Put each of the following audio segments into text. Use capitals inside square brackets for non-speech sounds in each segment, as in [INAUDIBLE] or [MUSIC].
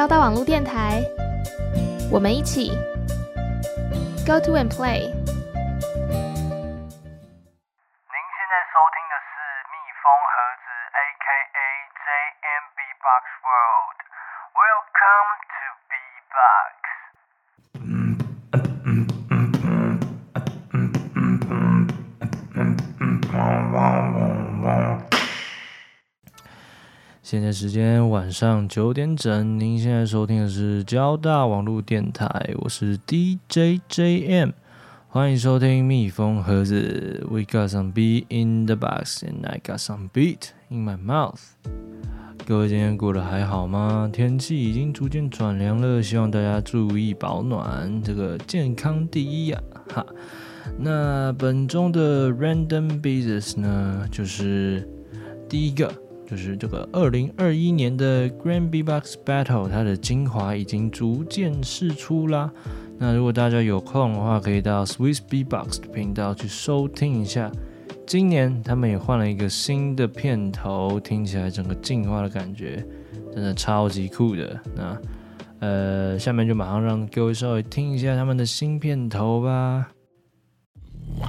交大网络电台，我们一起 Go to and play。现在时间晚上九点整，您现在收听的是交大网络电台，我是 DJ JM，欢迎收听蜜蜂盒子。We got some beat in the box and I got some beat in my mouth。各位今天过得还好吗？天气已经逐渐转凉了，希望大家注意保暖，这个健康第一呀、啊！哈，那本周的 Random Business 呢，就是第一个。就是这个二零二一年的 Grand B Box Battle，它的精华已经逐渐释出啦。那如果大家有空的话，可以到 Swiss B Box 的频道去收听一下。今年他们也换了一个新的片头，听起来整个进化的感觉真的超级酷的。那呃，下面就马上让各位稍微听一下他们的新片头吧。哇，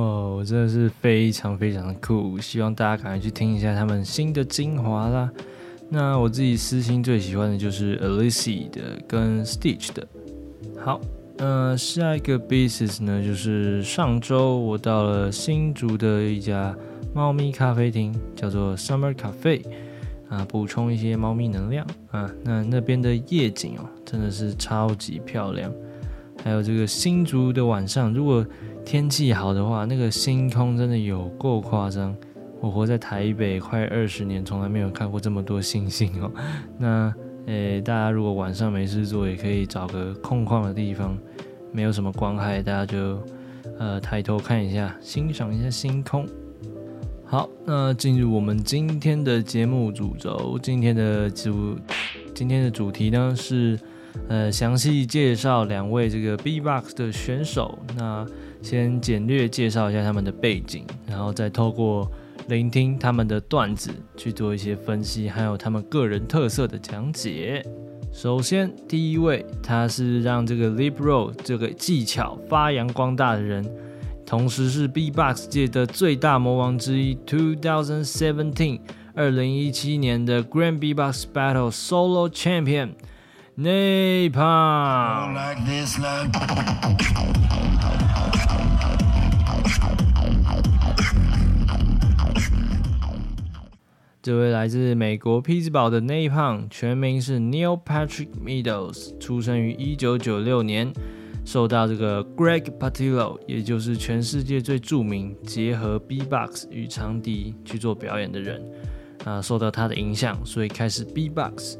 我真的是非常非常的酷，希望大家赶快去听一下他们新的精华啦。那我自己私心最喜欢的就是 Alici 的跟 Stitch 的。好，那，下一个 business 呢，就是上周我到了新竹的一家猫咪咖啡厅，叫做 Summer Cafe 啊，补充一些猫咪能量啊。那那边的夜景哦，真的是超级漂亮。还有这个新竹的晚上，如果天气好的话，那个星空真的有够夸张。我活在台北快二十年，从来没有看过这么多星星哦。[LAUGHS] 那诶、大家如果晚上没事做，也可以找个空旷的地方，没有什么光害，大家就呃抬头看一下，欣赏一下星空。好，那进入我们今天的节目主轴，今天的主今天的主题呢是。呃，详细介绍两位这个 B Box 的选手。那先简略介绍一下他们的背景，然后再透过聆听他们的段子去做一些分析，还有他们个人特色的讲解。首先，第一位，他是让这个 Lip Roll 这个技巧发扬光大的人，同时是 B Box 界的最大魔王之一。Two thousand seventeen，二零一七年的 Grand B Box Battle Solo Champion。Napalm，[LAUGHS] 这位来自美国匹兹堡的 Napalm，全名是 Neil Patrick Meadows，出生于一九九六年，受到这个 Greg Patillo，也就是全世界最著名结合 B-Box 与长笛去做表演的人，啊，受到他的影响，所以开始 B-Box。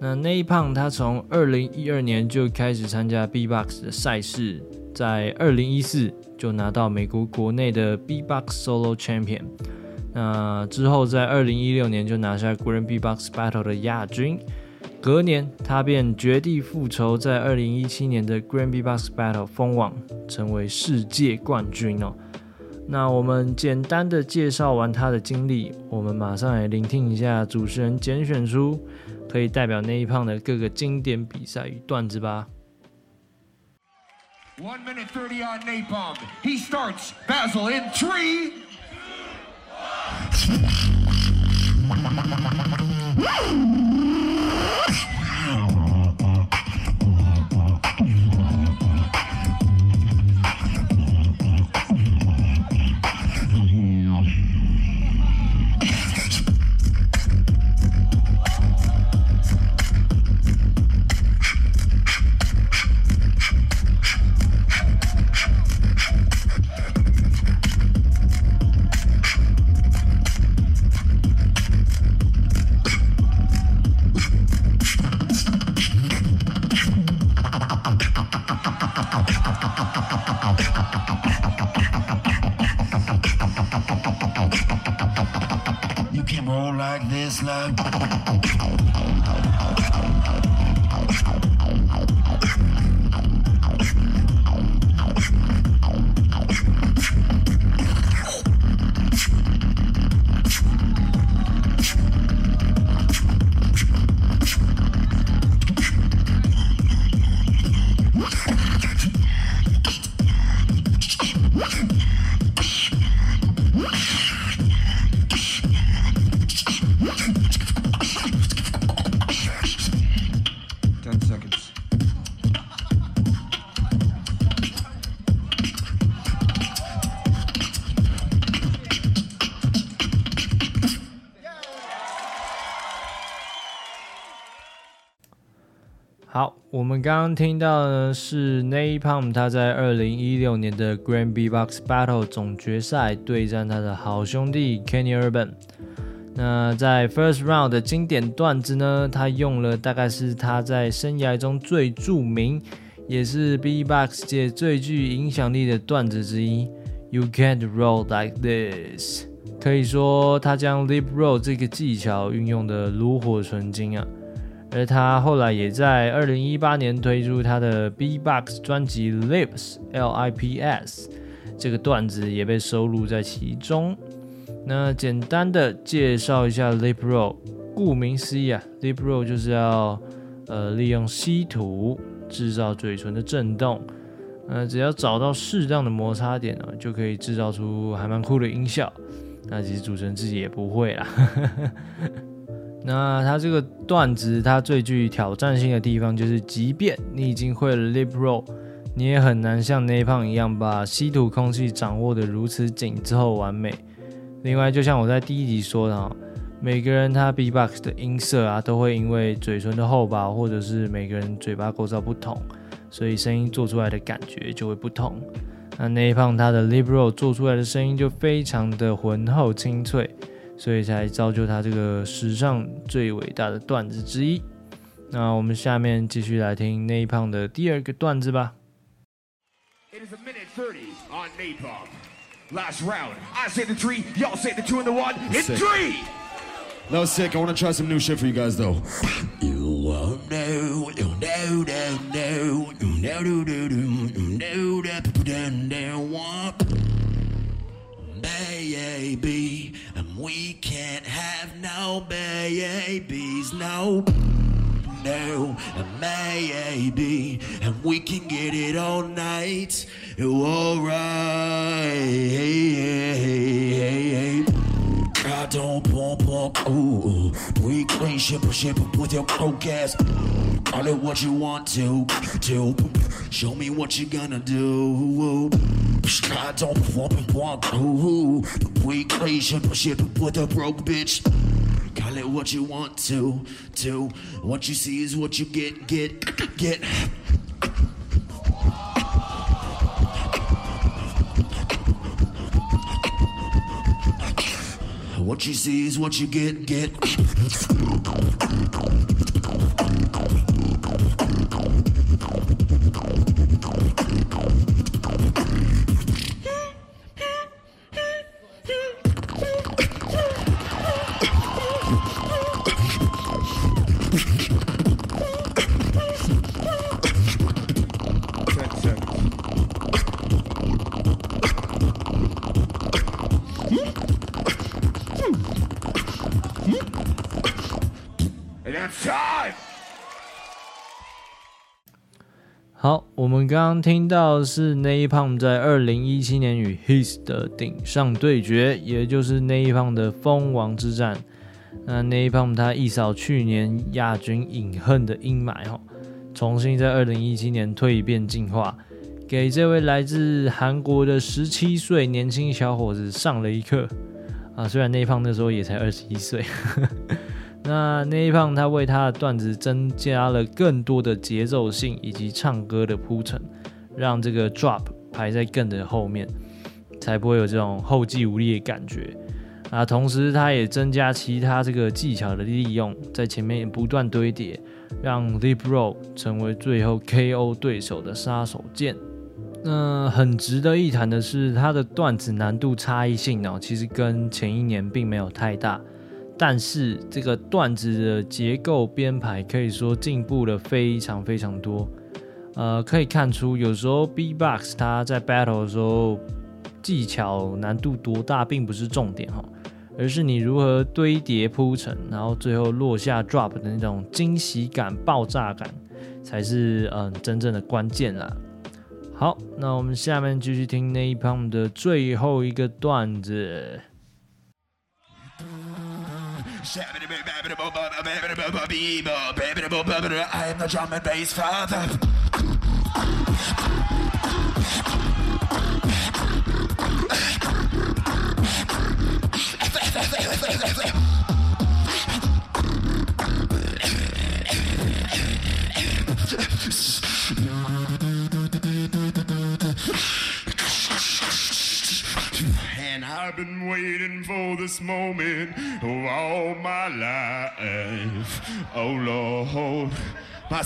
那 Napalm 他从二零一二年就开始参加 B-Box 的赛事，在二零一四就拿到美国国内的 B-Box Solo Champion。那之后在二零一六年就拿下 Grand B-Box Battle 的亚军。隔年他便绝地复仇，在二零一七年的 Grand B-Box Battle 封王，成为世界冠军哦。那我们简单的介绍完他的经历，我们马上来聆听一下主持人拣选出。可以代表 Napalm 的各个经典比赛与段子吧。One minute thirty on Napalm. He starts Basil in three. Two. one.，我们刚刚听到的呢是 Napalm 他在二零一六年的 Grand B-Box Battle 总决赛对战他的好兄弟 Kenny Urban。那在 First Round 的经典段子呢，他用了大概是他在生涯中最著名，也是 B-Box 界最具影响力的段子之一。You can't roll like this，可以说他将 Lip Roll 这个技巧运用得炉火纯青啊。而他后来也在二零一八年推出他的 B-Box 专辑 Lips L-I-P-S，这个段子也被收录在其中。那简单的介绍一下 Lip Roll，顾名思义啊，Lip Roll 就是要呃利用吸吐制造嘴唇的震动。呃，只要找到适当的摩擦点呢，就可以制造出还蛮酷的音效。那其实主持人自己也不会啦。呵 [LAUGHS] 呵那他这个段子，它最具挑战性的地方就是，即便你已经会了 lip roll，你也很难像 Napalm 一样把吸吐空气掌握得如此紧之后完美。另外，就像我在第一集说的啊，每个人他 B-box 的音色啊，都会因为嘴唇的厚薄，或者是每个人嘴巴构造不同，所以声音做出来的感觉就会不同。那 Napalm 他的 lip roll 做出来的声音就非常的浑厚清脆。所以才造就他这个史上最伟大的段子之一。那我们下面继续来听 Napalm 的第二个段子吧。It is a minute thirty on Napalm. Last round. I say the three, y'all say the two and the one. It's Sick. three! That was sick. I want to try some new shit for you guys, though. You won't know, you know, know, you know, do, do, do, you know, that, down, down, womp. Baby, and we can't have no babies, no, no, maybe, and we can get it all night, alright. I don't pump pump, ooh, we clean ship ship with your broke ass. Call it what you want to, to. Show me what you gonna do. I don't pump pump, ooh, we clean ship ship with a broke bitch. Call it what you want to, to. What you see is what you get, get, get. What you see is what you get, get. 我们刚刚听到的是 Napalm 在二零一七年与 His 的顶上对决，也就是 Napalm 的封王之战。那 Napalm 他一扫去年亚军隐恨的阴霾，哈，重新在二零一七年蜕变进化，给这位来自韩国的十七岁年轻小伙子上了一课。啊，虽然 Napalm 那时候也才二十一岁。那 n a p a n 他为他的段子增加了更多的节奏性以及唱歌的铺陈，让这个 drop 排在更的后面，才不会有这种后继无力的感觉。啊，同时他也增加其他这个技巧的利用，在前面不断堆叠，让 lip roll 成为最后 KO 对手的杀手锏。那很值得一谈的是，他的段子难度差异性哦，其实跟前一年并没有太大，但是这个段子的结构编排可以说进步了非常非常多。呃，可以看出有时候 B-Box 它在 battle 的时候技巧难度多大并不是重点哈，而是你如何堆叠铺陈，然后最后落下 drop 的那种惊喜感、爆炸感，才是嗯、真正的关键啦。好，那我们下面继续听 Napalm 的最后一个段子。I am the drum and bass father. I've been waiting for this moment of all my life. Oh Lord, my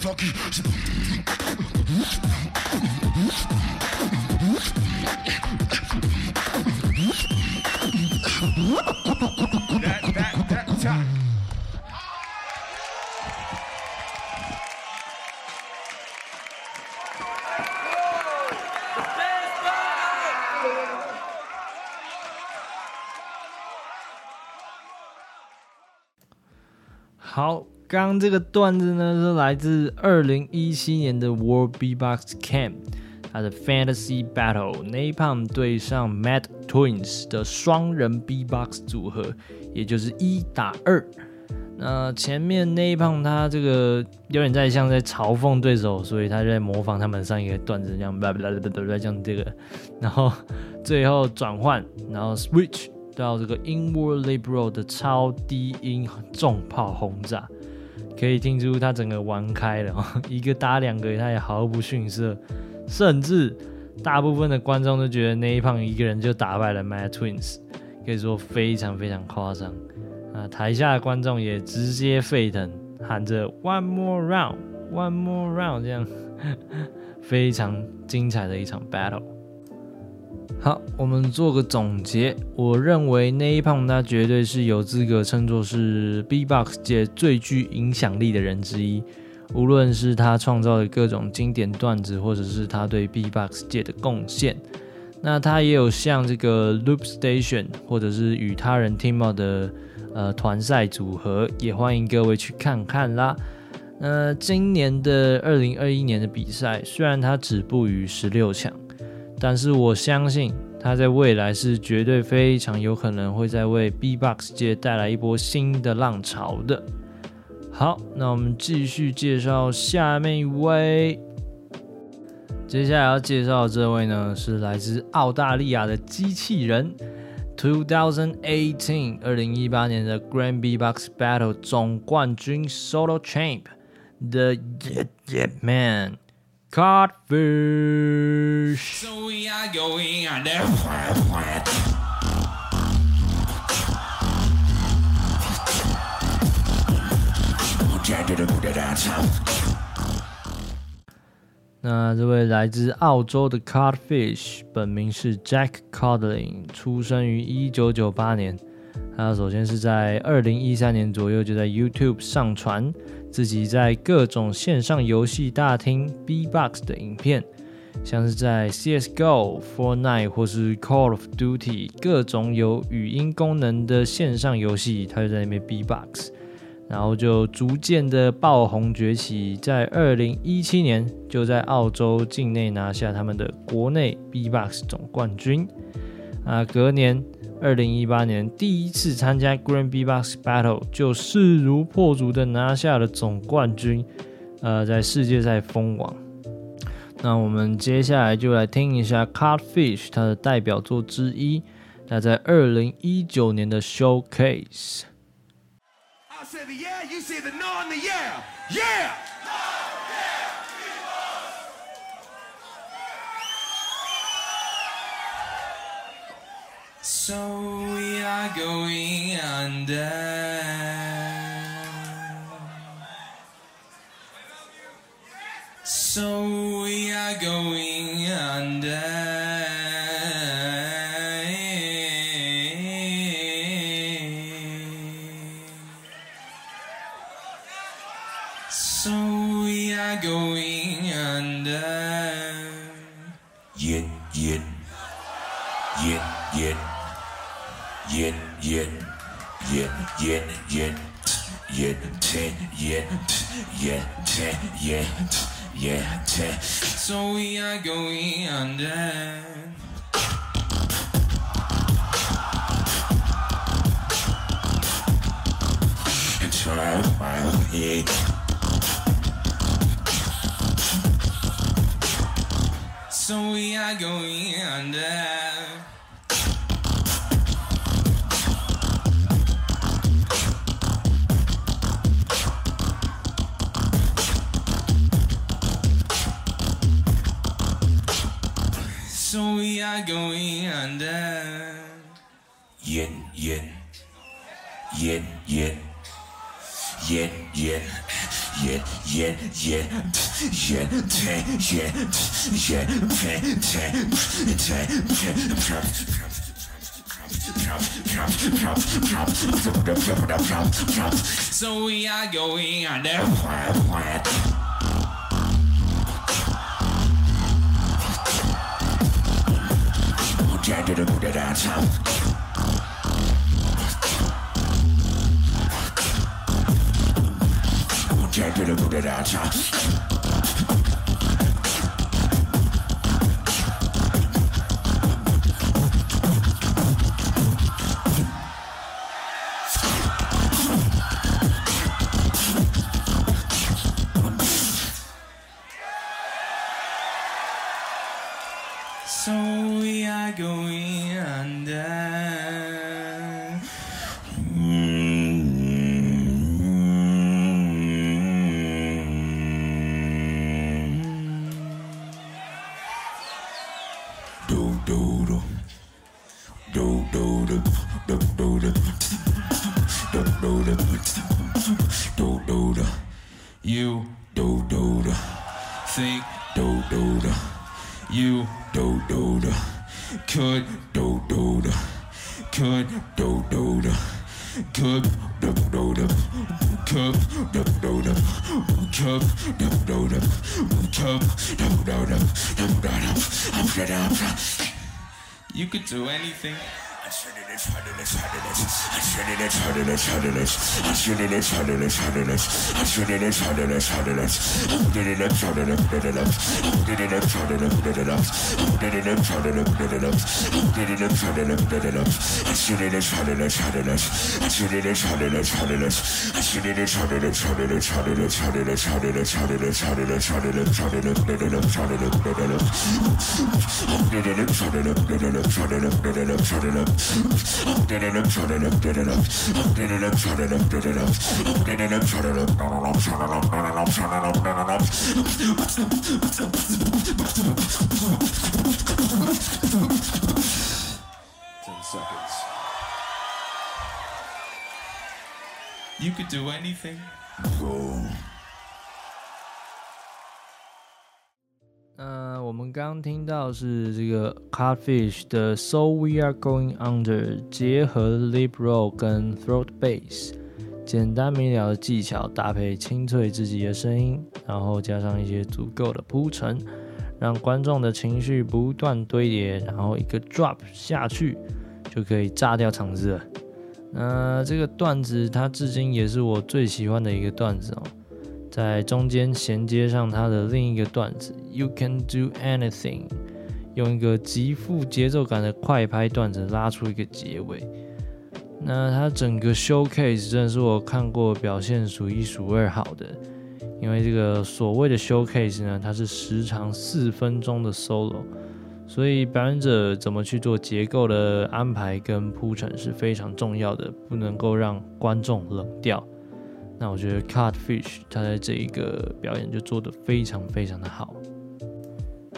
Triple motherfucking. That, that, that, time. 好，刚这个段子呢是来自二零一七年的 World B-Box Camp，它的 Fantasy Battle Napalm 对上 Mad Twins 的双人 B-Box 组合，也就是一打二。那前面 Napalm 他这个有点在像在嘲讽对手，所以他就在模仿他们上一个段子这样，叭叭叭叭叭这样这个，然后最后转换，然后 Switch。到这个 Inward Lip Roll 的超低音重炮轰炸，可以听出他整个玩开了，[LAUGHS] 一个打两个，他也毫不逊色，甚至大部分的观众都觉得 Napalm 一个人就打败了 Mad Twins，可以说非常非常夸张啊！台下的观众也直接沸腾，喊着 One more round, one more round，这样 [LAUGHS] 非常精彩的一场 battle。好，我们做个总结。我认为 Napalm 他绝对是有资格称作是 B-Box 界最具影响力的人之一。无论是他创造的各种经典段子，或者是他对 B-Box 界的贡献，那他也有像这个 Loop Station 或者是与他人 Team 的呃团赛组合，也欢迎各位去看看啦。那今年的二零二一年的比赛，虽然他止步于十六强。但是我相信他在未来是绝对非常有可能会在为 B-Box 界带来一波新的浪潮的。好，那我们继续介绍下面一位。接下来要介绍的这位呢，是来自澳大利亚的机器人，2018二零一八年的 Grand B-Box Battle 总冠军 Solo Champ The Yet Yip Man。Codfish。So we are going on the flat. 那这位来自澳洲的 Codfish，本名是 Jack Codling，出生于一九九八年。他首先是在二零一三年左右就在 YouTube 上传。自己在各种线上游戏大厅 B-Box 的影片，像是在 CSGO、Fortnite 或是 Call of Duty 各种有语音功能的线上游戏，他就在那边 B-Box，然后就逐渐的爆红崛起，在二零一七年就在澳洲境内拿下他们的国内 B-Box 总冠军，啊，隔年。二零一八年第一次参加 Grand B-Box Battle 就势如破竹的拿下了总冠军，呃，在世界赛封王。那我们接下来就来听一下 Card Fish 他的代表作之一，那在二零一九年的 Showcase。say the yeah, you say the non the yeah. Yeah! So we are going under. So we are going under. So we are going under. Yin, yin. Yin, yin. Yin, yin. Yin, yin, yin. Yin, ten, yin. Yin, ten, yin. Yin, ten. So we are going under. Try my head. So we are going under. So we are going under. Yin, yin. Yin, yin. Yin, yin. Yin, yin, yin. Yin, ten, yin. Yin, ten, ten, ten. So we are going under. So [LAUGHS] You could do anything. Hardiness, hardiness, Ten seconds. You could do anything. 呃我们刚刚听到是这个 Codfish 的 So We Are Going Under，结合 lip roll 跟 throat bass，简单明了的技巧搭配清脆自己的声音，然后加上一些足够的铺陈，让观众的情绪不断堆叠，然后一个 drop 下去就可以炸掉场子了。那这个段子它至今也是我最喜欢的一个段子哦。在中间衔接上它的另一个段子，You can do anything，用一个极富节奏感的快拍段子拉出一个结尾。那它整个 showcase 真的是我看过表现数一数二好的，因为这个所谓的 showcase 呢，它是时长四分钟的 solo，所以表演者怎么去做结构的安排跟铺陈是非常重要的，不能够让观众冷掉。那我觉得 Cardfish 他在这一个表演就做得非常非常的好。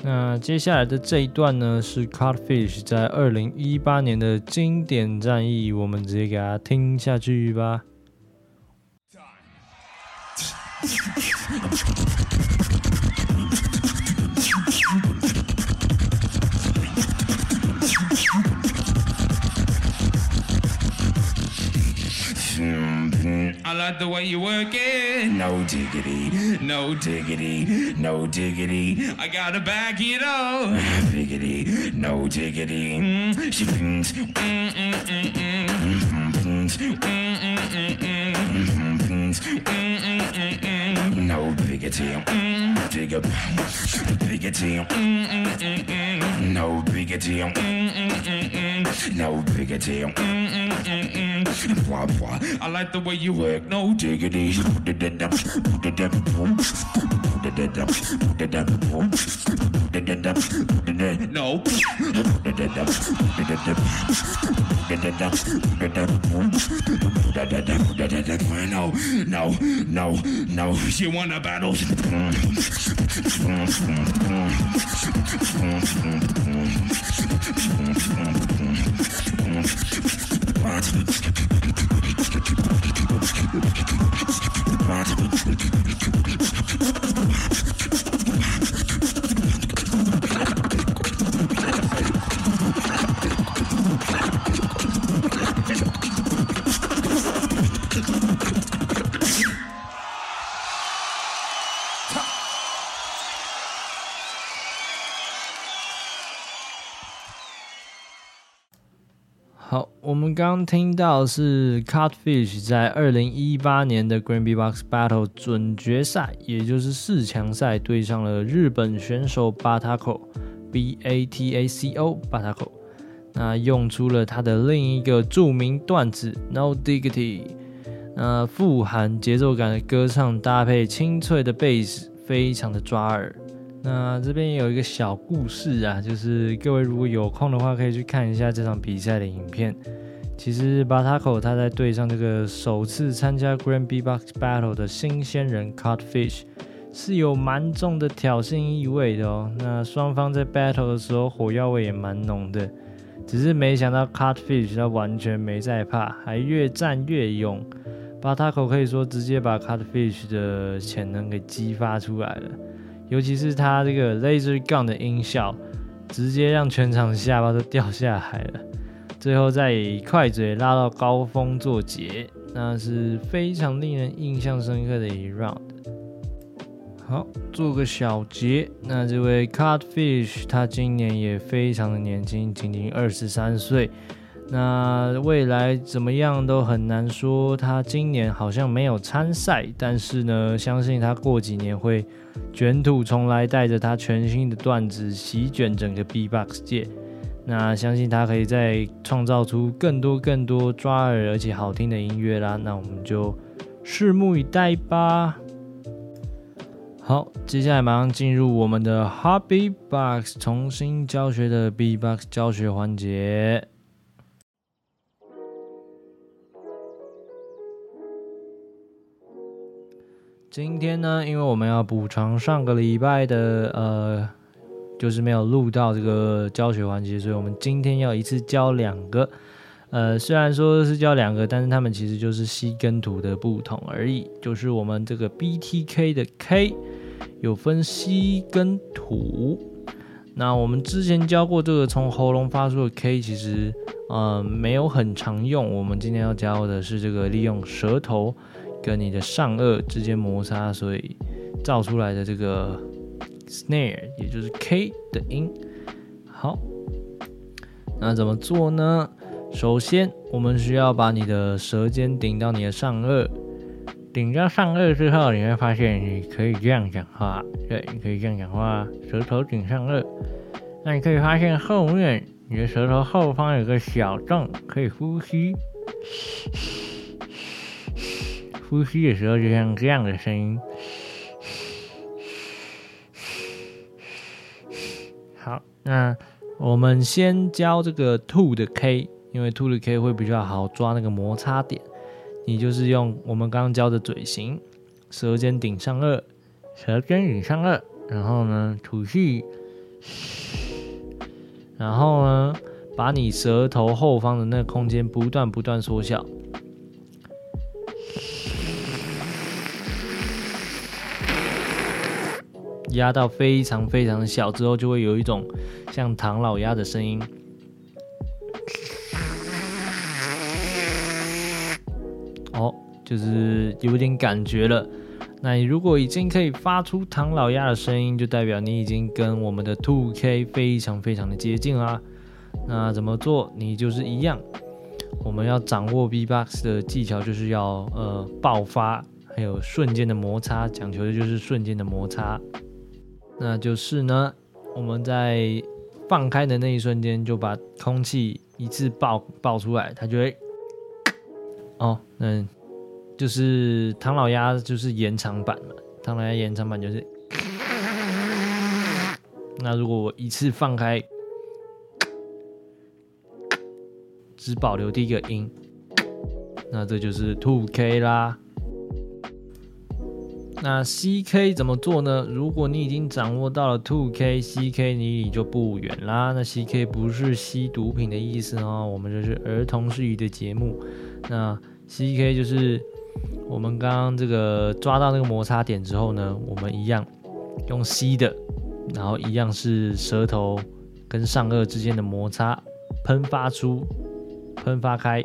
那接下来的这一段呢，是 Cardfish 在二零一八年的经典战役，我们直接给他听下去吧。[LAUGHS] The way you work it. No diggity, No diggity, no diggity, I gotta back it up. [LAUGHS] diggity, no diggity. Mm. She pings, Mm, mm, mm, Mm, mm, mm, mm. Pings. Mm, mm, mm, mm. No diggity, Mm, mm, mm, mm. no Mm, mm, mm, mm. no. Mm, mm, mm, mm. Blah, blah. I like the way you work. No Diggity, put it in put it in put it in put it in put it in put it in no. put it in put it in put it in put it in the, put it in the, put it in the, no, no, no, no. You wanna battle? 我们刚听到是 Cutfish 在二零一八年的 Grand B-Box Battle 准决赛，也就是四强赛，对上了日本选手 Batako B A T A C O Batako，那用出了他的另一个著名段子 No Dignity，那富含节奏感的歌唱搭配清脆的贝斯，非常的抓耳。那这边有一个小故事啊，就是各位如果有空的话，可以去看一下这场比赛的影片。其实 Batako 他在对上这个首次参加 Grand B-Box Battle 的新鲜人 Cutfish，是有蛮重的挑衅意味的哦。那双方在 battle 的时候火药味也蛮浓的，只是没想到 Cutfish 他完全没在怕，还越战越勇。Batako 可以说直接把 Cutfish 的潜能给激发出来了。尤其是他这个 laser gun 的音效，直接让全场下巴都掉下来了。最后再以快嘴拉到高峰作结，那是非常令人印象深刻的一 round。好，做个小结。那这位 Codfish 他今年也非常的年轻，仅仅二十三岁。那未来怎么样都很难说。他今年好像没有参赛，但是呢，相信他过几年会卷土重来，带着他全新的段子席卷整个 B-Box 界。那相信他可以再创造出更多更多抓耳而且好听的音乐啦。那我们就拭目以待吧。好，接下来马上进入我们的 Hot Beatbox 重新教学的 B-Box 教学环节。今天呢，因为我们要补偿上个礼拜的呃，就是没有录到这个教学环节，所以我们今天要一次教两个。呃，虽然说是教两个，但是他们其实就是西跟土的不同而已。就是我们这个 BTK 的 K 有分西跟土。那我们之前教过这个从喉咙发出的 K，其实呃没有很常用。我们今天要教的是这个利用舌头。跟你的上颚之间摩擦，所以造出来的这个 snare，也就是 K 的音。好，那怎么做呢？首先，我们需要把你的舌尖顶到你的上颚，顶到上颚之后，你会发现你可以这样讲话。对，你可以这样讲话，舌头顶上颚。那你可以发现后面你的舌头后方有个小洞，可以呼吸。呼吸的时候就像这样的声音。那我们先教这个吐的 K，因为吐的 K 会比较好抓那个摩擦点。你就是用我们刚刚教的嘴型，舌尖顶上颚，舌尖顶上颚，然后呢吐气，然后呢把你舌头后方的那个空间不断不断缩小，压到非常非常小之后，就会有一种像唐老鸭的声音。哦就是有点感觉了。那你如果已经可以发出唐老鸭的声音，就代表你已经跟我们的 2K 非常非常的接近啦。那怎么做？你就是一样，我们要掌握 B-box 的技巧，就是要呃爆发，还有瞬间的摩擦，讲求的就是瞬间的摩擦。那就是呢，我们在放开的那一瞬间，就把空气一次爆爆出来，它就会哦，嗯。就是唐老鸭，就是延长版嘛。唐老鸭延长版就是，那如果我一次放开，只保留第一个音，那这就是 Two K 啦。那 CK 怎么做呢？如果你已经掌握到了 2K，CK 离你就不远啦。那 CK 不是吸毒品的意思哦，我们这是儿童适宜的节目。那 CK 就是。我们刚刚这个抓到那个摩擦点之后呢，我们一样用吸的，然后一样是舌头跟上颚之间的摩擦，喷发出，喷发开，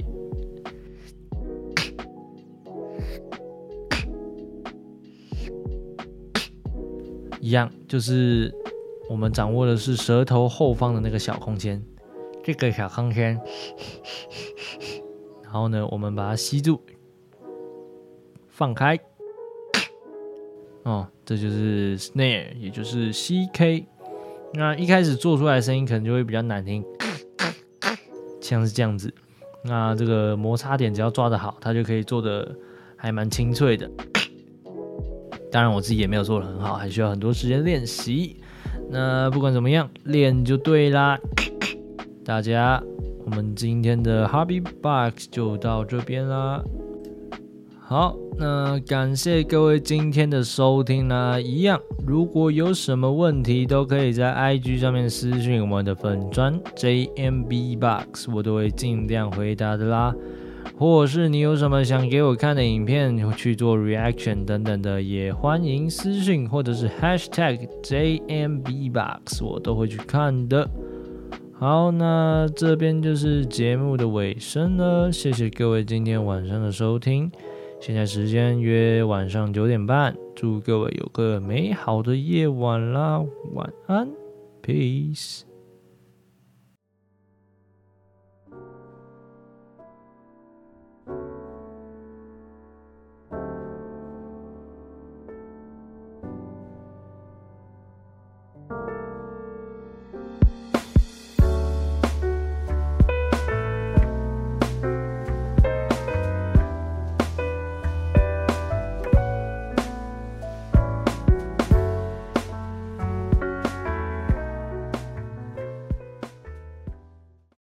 一样就是我们掌握的是舌头后方的那个小空间，这个小空间，[LAUGHS] 然后呢，我们把它吸住。放开，哦，这就是 snare，也就是 CK。那一开始做出来的声音可能就会比较难听，像是这样子。那这个摩擦点只要抓得好，它就可以做得还蛮清脆的。当然我自己也没有做得很好，还需要很多时间练习。那不管怎么样，练就对啦。大家，我们今天的 Hobby Box 就到这边啦。好，那感谢各位今天的收听啦。一样，如果有什么问题，都可以在 IG 上面私讯我们的粉砖 JMB Box，我都会尽量回答的啦。或是你有什么想给我看的影片，去做 reaction 等等的，也欢迎私讯或者是 Hashtag JMB Box，我都会去看的。好，那这边就是节目的尾声了，谢谢各位今天晚上的收听。现在时间约晚上九点半，祝各位有个美好的夜晚啦，晚安，peace。